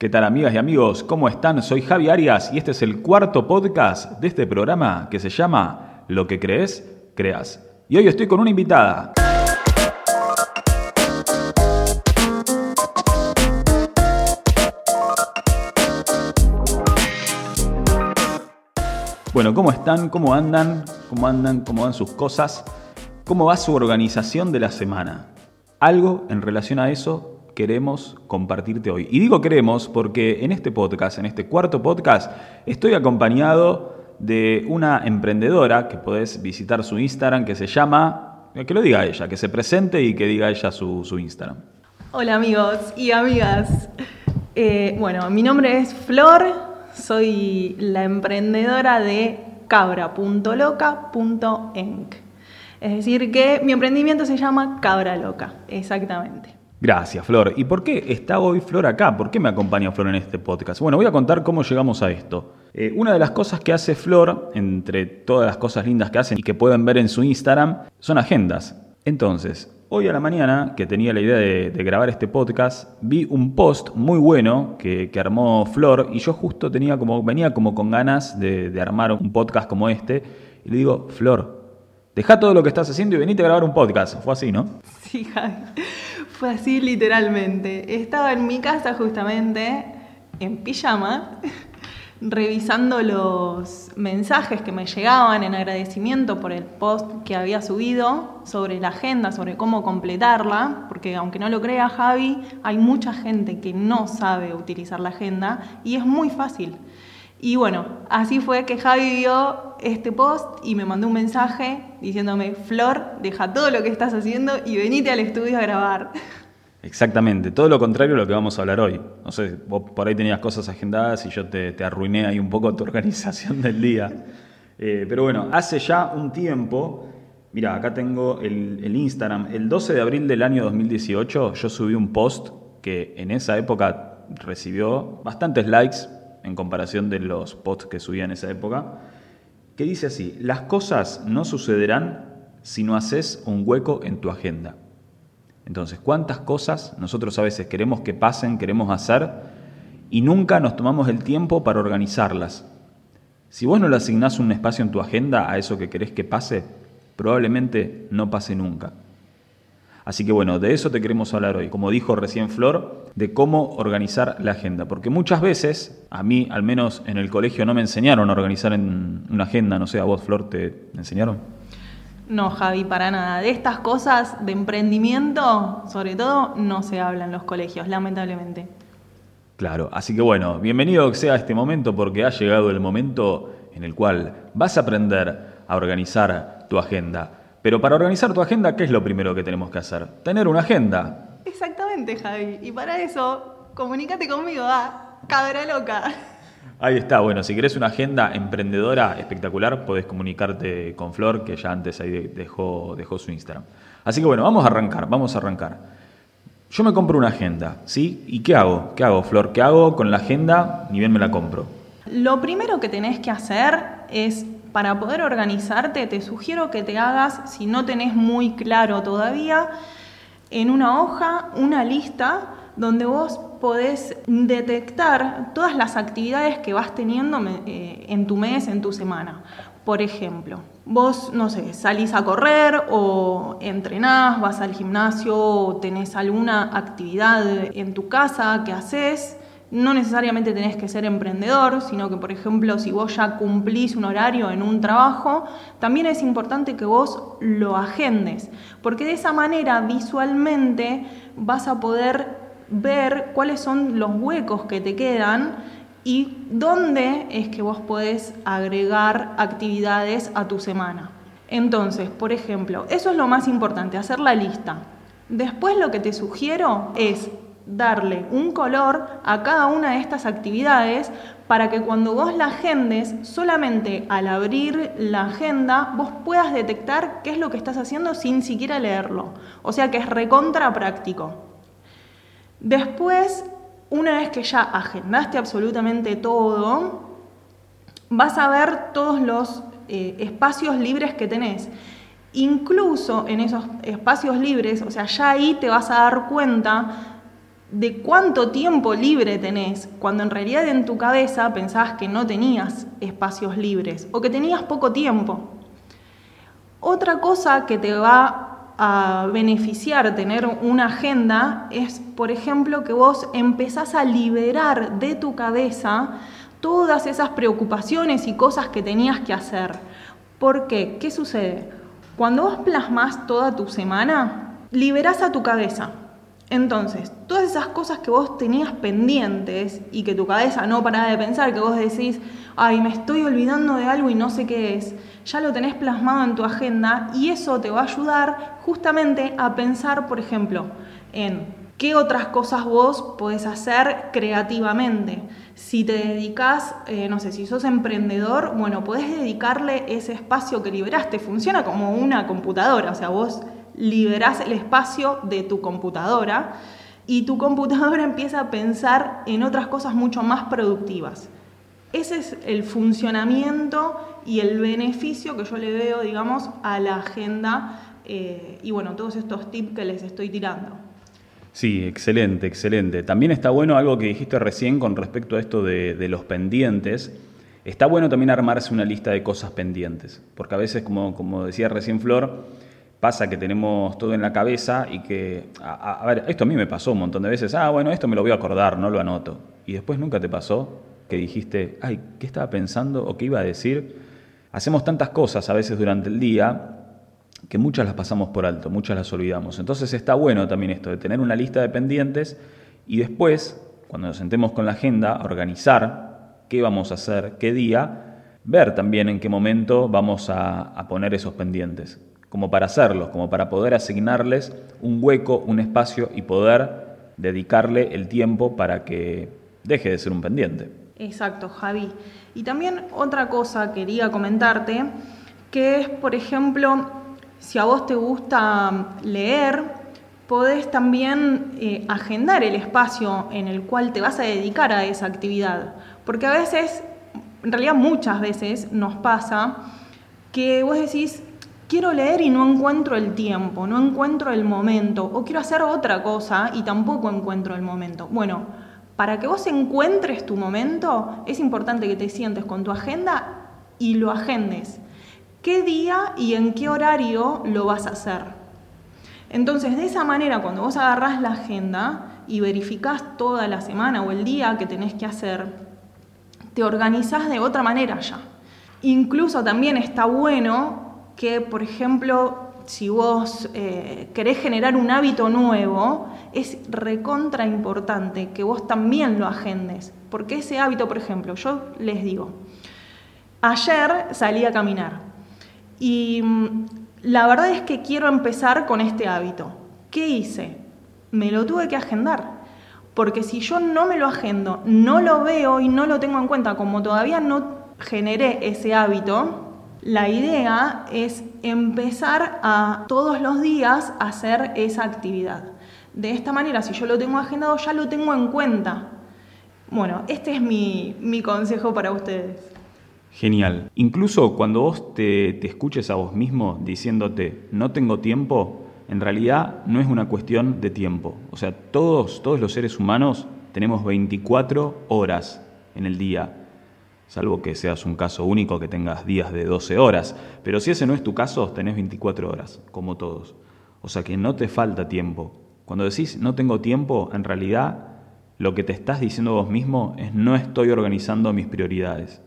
¿Qué tal amigas y amigos? ¿Cómo están? Soy Javi Arias y este es el cuarto podcast de este programa que se llama Lo que crees, creas. Y hoy estoy con una invitada. Bueno, ¿cómo están? ¿Cómo andan? ¿Cómo andan? ¿Cómo van sus cosas? ¿Cómo va su organización de la semana? Algo en relación a eso queremos compartirte hoy. Y digo queremos porque en este podcast, en este cuarto podcast, estoy acompañado de una emprendedora que podés visitar su Instagram que se llama, que lo diga ella, que se presente y que diga ella su, Instagram. Hola amigos y amigas. Eh, bueno, mi nombre es Flor, soy la emprendedora de cabra.loca.enc. Es decir, que mi emprendimiento se llama Cabra Loca, exactamente. Gracias, Flor. ¿Y por qué está hoy Flor acá? ¿Por qué me acompaña Flor en este podcast? Bueno, voy a contar cómo llegamos a esto. Eh, una de las cosas que hace Flor, entre todas las cosas lindas que hacen y que pueden ver en su Instagram, son agendas. Entonces, hoy a la mañana, que tenía la idea de, grabar este podcast, vi un post muy bueno que, armó Flor y yo justo tenía como, venía como con ganas de, armar un podcast como este. Y le digo, Flor, deja todo lo que estás haciendo y venite a grabar un podcast. Fue así, ¿no? Sí, Javi. Fue así literalmente. Estaba en mi casa justamente, en pijama, revisando los mensajes que me llegaban en agradecimiento por el post que había subido sobre la agenda, sobre cómo completarla, porque aunque no lo crea Javi, hay mucha gente que no sabe utilizar la agenda y es muy fácil. Y bueno, así fue que Javi vio este post y me mandó un mensaje diciéndome, Flor, deja todo lo que estás haciendo y venite al estudio a grabar. Exactamente, todo lo contrario a lo que vamos a hablar hoy. No sé, vos por ahí tenías cosas agendadas y yo te, arruiné ahí un poco tu organización del día. Eh, pero bueno, hace ya un tiempo, mira, acá tengo el, el Instagram, el 12 de abril del año 2018 yo subí un post que en esa época recibió bastantes likes, en comparación de los posts que subía en esa época, que dice así, las cosas no sucederán si no haces un hueco en tu agenda. Entonces, ¿cuántas cosas nosotros a veces queremos que pasen, queremos hacer y nunca nos tomamos el tiempo para organizarlas? Si vos no le asignás un espacio en tu agenda a eso que querés que pase, probablemente no pase nunca. Así que bueno, de eso te queremos hablar hoy, como dijo recién Flor, de cómo organizar la agenda. Porque muchas veces, a mí al menos en el colegio no me enseñaron a organizar en una agenda, no sé, a vos Flor, ¿te enseñaron? No, Javi, para nada. De estas cosas de emprendimiento, sobre todo, no se habla en los colegios, lamentablemente. Claro, así que bueno, bienvenido que sea este momento porque ha llegado el momento en el cual vas a aprender a organizar tu agenda. Pero para organizar tu agenda, ¿qué es lo primero que tenemos que hacer? Tener una agenda. Exactamente, Javi. Y para eso, comunícate conmigo a Cabra Loca. Ahí está, bueno, si querés una agenda emprendedora espectacular, podés comunicarte con Flor, que ya antes ahí dejó, dejó su Instagram. Así que bueno, vamos a arrancar, vamos a arrancar. Yo me compro una agenda, ¿sí? ¿Y qué hago? ¿Qué hago, Flor? ¿Qué hago con la agenda? Ni bien me la compro. Lo primero que tenés que hacer es para poder organizarte, te sugiero que te hagas, si no tenés muy claro todavía, en una hoja una lista donde vos podés detectar todas las actividades que vas teniendo eh, en tu mes, en tu semana. Por ejemplo, vos, no sé, salís a correr o entrenás, vas al gimnasio o tenés alguna actividad en tu casa que haces no necesariamente tenés que ser emprendedor, sino que, por ejemplo, si vos ya cumplís un horario en un trabajo, también es importante que vos lo agendes, porque de esa manera visualmente vas a poder ver cuáles son los huecos que te quedan y dónde es que vos podés agregar actividades a tu semana. Entonces, por ejemplo, eso es lo más importante, hacer la lista. Después lo que te sugiero es darle un color a cada una de estas actividades para que cuando vos la agendes, solamente al abrir la agenda, vos puedas detectar qué es lo que estás haciendo sin siquiera leerlo. O sea que es recontra práctico. Después, una vez que ya agendaste absolutamente todo, vas a ver todos los eh, espacios libres que tenés. Incluso en esos espacios libres, o sea, ya ahí te vas a dar cuenta de cuánto tiempo libre tenés, cuando en realidad en tu cabeza pensabas que no tenías espacios libres o que tenías poco tiempo. Otra cosa que te va a beneficiar tener una agenda es, por ejemplo, que vos empezás a liberar de tu cabeza todas esas preocupaciones y cosas que tenías que hacer. ¿Por qué? ¿Qué sucede? Cuando vos plasmas toda tu semana, liberás a tu cabeza. Entonces, todas esas cosas que vos tenías pendientes y que tu cabeza no paraba de pensar, que vos decís, ay, me estoy olvidando de algo y no sé qué es, ya lo tenés plasmado en tu agenda y eso te va a ayudar justamente a pensar, por ejemplo, en qué otras cosas vos podés hacer creativamente. Si te dedicas, eh, no sé, si sos emprendedor, bueno, podés dedicarle ese espacio que liberaste. Funciona como una computadora, o sea, vos liberás el espacio de tu computadora y tu computadora empieza a pensar en otras cosas mucho más productivas. Ese es el funcionamiento y el beneficio que yo le veo, digamos, a la agenda eh, y bueno, todos estos tips que les estoy tirando. Sí, excelente, excelente. También está bueno algo que dijiste recién con respecto a esto de, de, los pendientes. Está bueno también armarse una lista de cosas pendientes, porque a veces, como, como decía recién Flor, pasa que tenemos todo en la cabeza y que, a, ver, esto a mí me pasó un montón de veces, ah, bueno, esto me lo voy a acordar, no lo anoto. Y después nunca te pasó que dijiste, ay, ¿qué estaba pensando o qué iba a decir? Hacemos tantas cosas a veces durante el día que muchas las pasamos por alto, muchas las olvidamos. Entonces está bueno también esto de tener una lista de pendientes y después, cuando nos sentemos con la agenda, organizar qué vamos a hacer, qué día, ver también en qué momento vamos a poner esos pendientes, como para hacerlos, como para poder asignarles un hueco, un espacio y poder dedicarle el tiempo para que deje de ser un pendiente. Exacto, Javi. Y también otra cosa quería comentarte, que es, por ejemplo, si a vos te gusta leer, podés también eh, agendar el espacio en el cual te vas a dedicar a esa actividad. Porque a veces, en realidad muchas veces nos pasa que vos decís, quiero leer y no encuentro el tiempo, no encuentro el momento, o quiero hacer otra cosa y tampoco encuentro el momento. Bueno, para que vos encuentres tu momento, es importante que te sientes con tu agenda y lo agendes. ¿Qué día y en qué horario lo vas a hacer? Entonces, de esa manera, cuando vos agarrás la agenda y verificás toda la semana o el día que tenés que hacer, te organizás de otra manera ya. Incluso también está bueno que, por ejemplo, si vos eh, querés generar un hábito nuevo, es recontra importante que vos también lo agendes. Porque ese hábito, por ejemplo, yo les digo, ayer salí a caminar y mm, la verdad es que quiero empezar con este hábito. ¿Qué hice? Me lo tuve que agendar. Porque si yo no me lo agendo, no lo veo y no lo tengo en cuenta, como todavía no generé ese hábito, la idea es empezar a todos los días hacer esa actividad. De esta manera, si yo lo tengo agendado, ya lo tengo en cuenta. Bueno, este es mi, mi consejo para ustedes. Genial. Incluso cuando vos te, te, escuches a vos mismo diciéndote no tengo tiempo, en realidad no es una cuestión de tiempo. O sea, todos, todos los seres humanos tenemos 24 horas en el día salvo que seas un caso único que tengas días de 12 horas. Pero si ese no es tu caso, tenés 24 horas, como todos. O sea que no te falta tiempo. Cuando decís no tengo tiempo, en realidad lo que te estás diciendo vos mismo es no estoy organizando mis prioridades.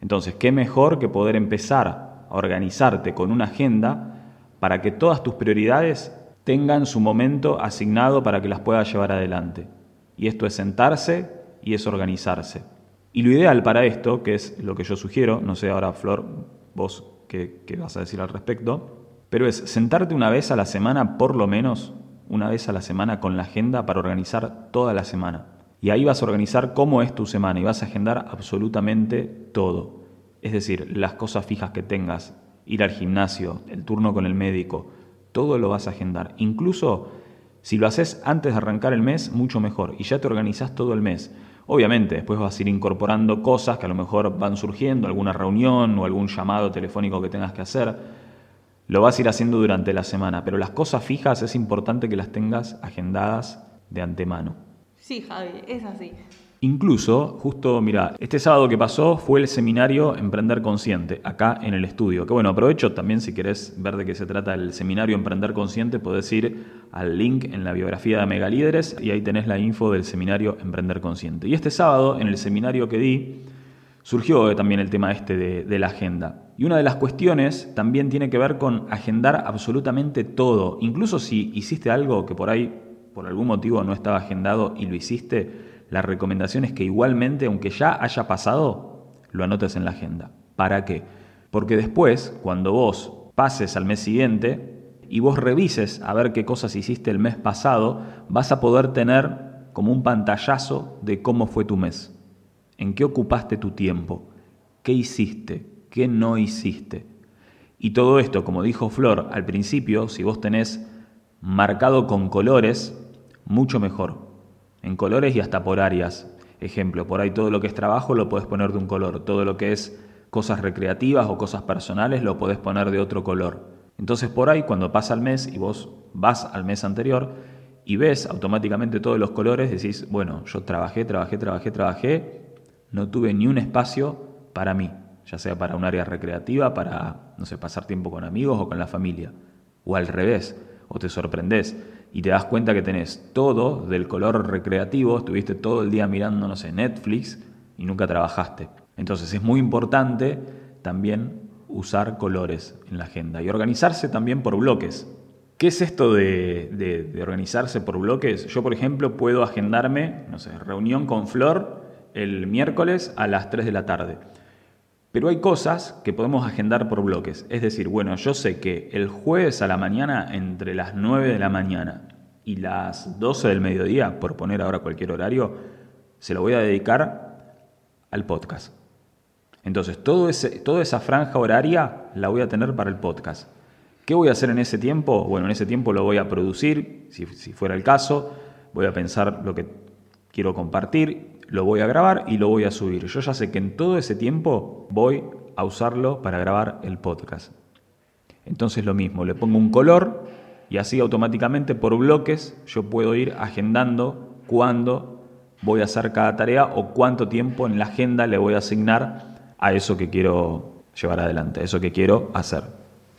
Entonces, ¿qué mejor que poder empezar a organizarte con una agenda para que todas tus prioridades tengan su momento asignado para que las puedas llevar adelante? Y esto es sentarse y es organizarse. Y lo ideal para esto, que es lo que yo sugiero, no sé ahora Flor, vos qué, qué vas a decir al respecto, pero es sentarte una vez a la semana, por lo menos una vez a la semana con la agenda para organizar toda la semana. Y ahí vas a organizar cómo es tu semana y vas a agendar absolutamente todo. Es decir, las cosas fijas que tengas, ir al gimnasio, el turno con el médico, todo lo vas a agendar. Incluso si lo haces antes de arrancar el mes, mucho mejor. Y ya te organizás todo el mes. Obviamente, después vas a ir incorporando cosas que a lo mejor van surgiendo, alguna reunión o algún llamado telefónico que tengas que hacer. Lo vas a ir haciendo durante la semana, pero las cosas fijas es importante que las tengas agendadas de antemano. Sí, Javi, es así. Incluso, justo, mira, este sábado que pasó fue el seminario Emprender Consciente, acá en el estudio. Que bueno, aprovecho también si querés ver de qué se trata el seminario Emprender Consciente, podés ir al link en la biografía de Megalíderes y ahí tenés la info del seminario Emprender Consciente. Y este sábado, en el seminario que di, surgió también el tema este de, de la agenda. Y una de las cuestiones también tiene que ver con agendar absolutamente todo. Incluso si hiciste algo que por ahí, por algún motivo, no estaba agendado y lo hiciste, la recomendación es que igualmente, aunque ya haya pasado, lo anotes en la agenda. ¿Para qué? Porque después, cuando vos pases al mes siguiente y vos revises a ver qué cosas hiciste el mes pasado, vas a poder tener como un pantallazo de cómo fue tu mes, en qué ocupaste tu tiempo, qué hiciste, qué no hiciste. Y todo esto, como dijo Flor al principio, si vos tenés marcado con colores, mucho mejor, en colores y hasta por áreas. Ejemplo, por ahí todo lo que es trabajo lo puedes poner de un color, todo lo que es cosas recreativas o cosas personales lo podés poner de otro color. Entonces por ahí cuando pasa el mes y vos vas al mes anterior y ves automáticamente todos los colores, decís, bueno, yo trabajé, trabajé, trabajé, trabajé, no tuve ni un espacio para mí, ya sea para un área recreativa, para, no sé, pasar tiempo con amigos o con la familia, o al revés, o te sorprendés y te das cuenta que tenés todo del color recreativo, estuviste todo el día mirando, sé, Netflix y nunca trabajaste. Entonces es muy importante también usar colores en la agenda y organizarse también por bloques. ¿Qué es esto de, organizarse por bloques? Yo, por ejemplo, puedo agendarme, no sé, reunión con Flor el miércoles a las 3 de la tarde. Pero hay cosas que podemos agendar por bloques. Es decir, bueno, yo sé que el jueves a la mañana, entre las 9 de la mañana y las 12 del mediodía, por poner ahora cualquier horario, se lo voy a dedicar al podcast. Entonces, todo toda esa franja horaria la voy a tener para el podcast. ¿Qué voy a hacer en ese tiempo? Bueno, en ese tiempo lo voy a producir, si fuera el caso, voy a pensar lo que quiero compartir, lo voy a grabar y lo voy a subir. Yo ya sé que en todo ese tiempo voy a usarlo para grabar el podcast. Entonces lo mismo, le pongo un color y así automáticamente por bloques yo puedo ir agendando cuándo voy a hacer cada tarea o cuánto tiempo en la agenda le voy a asignar a eso que quiero llevar adelante, a eso que quiero hacer.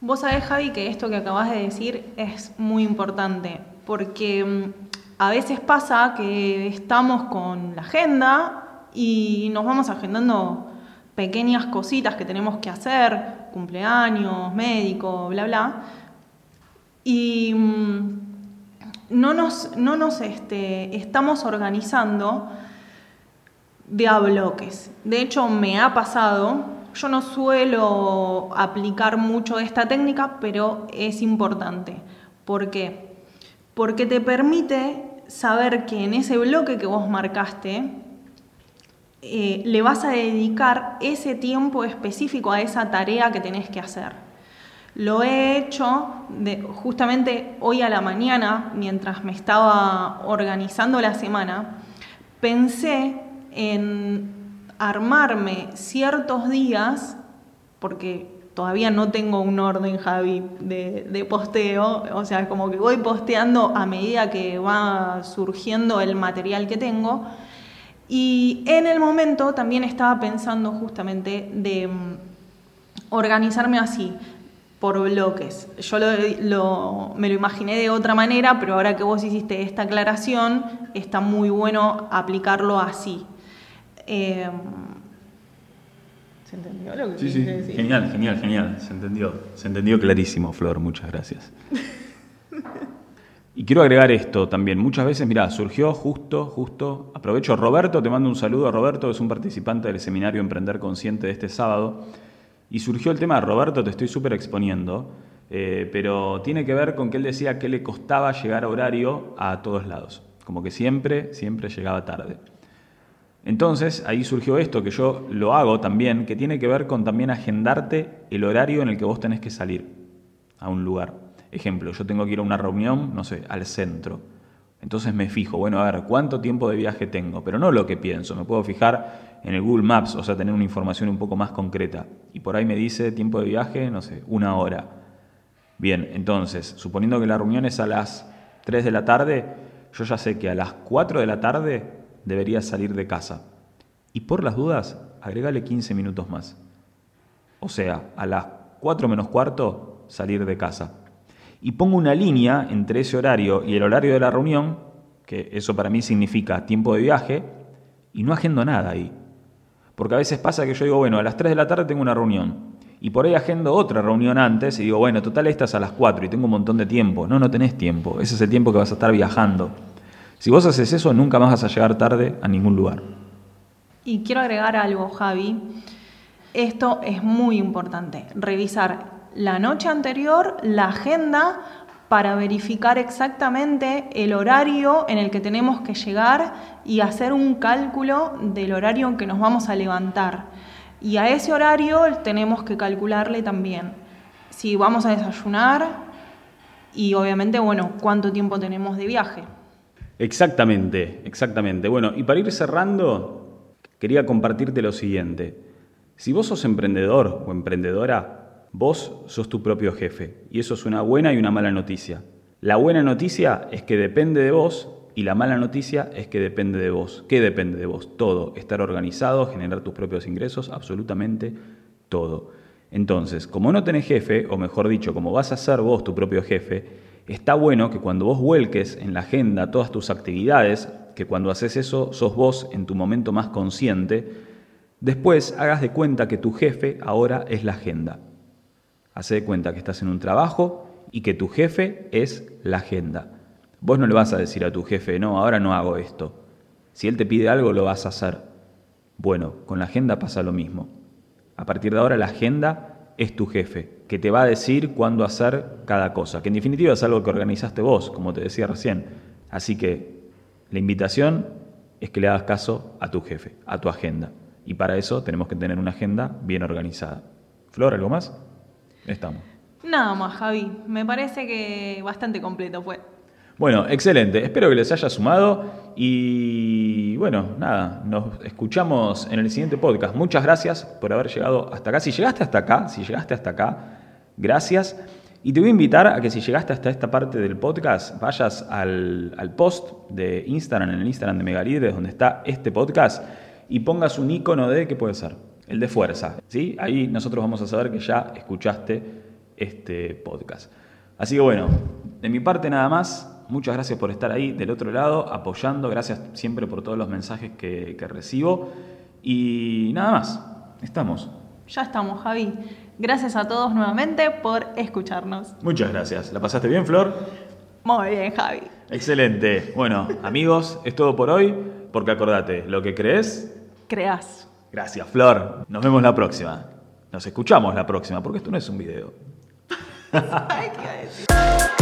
Vos sabés, Javi, que esto que acabas de decir es muy importante, porque mm, a veces pasa que estamos con la agenda y nos vamos agendando pequeñas cositas que tenemos que hacer, cumpleaños, médico, bla, bla, y mm, no nos, no nos este, estamos organizando de a bloques. De hecho, me ha pasado, yo no suelo aplicar mucho esta técnica, pero es importante. ¿Por qué? Porque te permite saber que en ese bloque que vos marcaste, eh, le vas a dedicar ese tiempo específico a esa tarea que tenés que hacer. Lo he hecho justamente hoy a la mañana, mientras me estaba organizando la semana, pensé en armarme ciertos días, porque todavía no tengo un orden, Javi, de, posteo, o sea, como que voy posteando a medida que va surgiendo el material que tengo. Y en el momento también estaba pensando justamente de mm, organizarme así, por bloques. Yo me lo imaginé de otra manera, pero ahora que vos hiciste esta aclaración, está muy bueno aplicarlo así. Em, ¿Se entendió lo que sí, sí. Decir? Genial, genial, genial. Se entendió. Se entendió clarísimo, Flor. Muchas gracias. Y quiero agregar esto también. Muchas veces, mira, surgió justo, justo. Aprovecho, Roberto, te mando un saludo a Roberto, es un participante del seminario Emprender Consciente de este sábado. Y surgió el tema, Roberto, te estoy súper exponiendo, eh, pero tiene que ver con que él decía que le costaba llegar a horario a todos lados. Como que siempre, siempre llegaba tarde. Entonces ahí surgió esto que yo lo hago también, que tiene que ver con también agendarte el horario en el que vos tenés que salir a un lugar. Ejemplo, yo tengo que ir a una reunión, no sé, al centro. Entonces me fijo, bueno, a ver, ¿cuánto tiempo de viaje tengo? Pero no lo que pienso, me puedo fijar en el Google Maps, o sea, tener una información un poco más concreta. Y por ahí me dice tiempo de viaje, no sé, una hora. Bien, entonces, suponiendo que la reunión es a las 3 de la tarde, yo ya sé que a las 4 de la tarde deberías salir de casa. Y por las dudas, agregale 15 minutos más. O sea, a las 4 menos cuarto, salir de casa. Y pongo una línea entre ese horario y el horario de la reunión, que eso para mí significa tiempo de viaje, y no agendo nada ahí. Porque a veces pasa que yo digo, bueno, a las 3 de la tarde tengo una reunión. Y por ahí agendo otra reunión antes y digo, bueno, total esta es a las 4 y tengo un montón de tiempo. No, no tenés tiempo. Ese es el tiempo que vas a estar viajando. Si vos haces eso, nunca más vas a llegar tarde a ningún lugar. Y quiero agregar algo, Javi. Esto es muy importante. Revisar la noche anterior la agenda para verificar exactamente el horario en el que tenemos que llegar y hacer un cálculo del horario en que nos vamos a levantar. Y a ese horario tenemos que calcularle también si vamos a desayunar y obviamente, bueno, cuánto tiempo tenemos de viaje. Exactamente, exactamente. Bueno, y para ir cerrando, quería compartirte lo siguiente. Si vos sos emprendedor o emprendedora, Vos sos tu propio jefe y eso es una buena y una mala noticia. La buena noticia es que depende de vos y la mala noticia es que depende de vos. ¿Qué depende de vos? Todo. Estar organizado, generar tus propios ingresos, absolutamente todo. Entonces, como no tenés jefe, o mejor dicho, como vas a ser vos tu propio jefe, está bueno que cuando vos vuelques en la agenda todas tus actividades, que cuando haces eso sos vos en tu momento más consciente, después hagas de cuenta que tu jefe ahora es la agenda. Hace de cuenta que estás en un trabajo y que tu jefe es la agenda. Vos no le vas a decir a tu jefe, no, ahora no hago esto. Si él te pide algo, lo vas a hacer. Bueno, con la agenda pasa lo mismo. A partir de ahora la agenda es tu jefe, que te va a decir cuándo hacer cada cosa, que en definitiva es algo que organizaste vos, como te decía recién. Así que la invitación es que le hagas caso a tu jefe, a tu agenda. Y para eso tenemos que tener una agenda bien organizada. Flor, ¿algo más? Estamos. Nada más, Javi. Me parece que bastante completo fue. Bueno, excelente. Espero que les haya sumado y bueno, nada, nos escuchamos en el siguiente podcast. Muchas gracias por haber llegado hasta acá. Si llegaste hasta acá, si llegaste hasta acá, gracias. Y te voy a invitar a que si llegaste hasta esta parte del podcast, vayas al, al post de Instagram, en el Instagram de Megalíderes, donde está este podcast, y pongas un icono de, ¿qué puede ser? el de fuerza. ¿sí? Ahí nosotros vamos a saber que ya escuchaste este podcast. Así que bueno, de mi parte nada más. Muchas gracias por estar ahí del otro lado, apoyando. Gracias siempre por todos los mensajes que, que recibo. Y nada más, estamos. Ya estamos, Javi. Gracias a todos nuevamente por escucharnos. Muchas gracias. ¿La pasaste bien, Flor? Muy bien, Javi. Excelente. Bueno, amigos, es todo por hoy, porque acordate, lo que crees... Creas. Gracias, Flor. Nos vemos la próxima. Nos escuchamos la próxima, porque esto no es un video.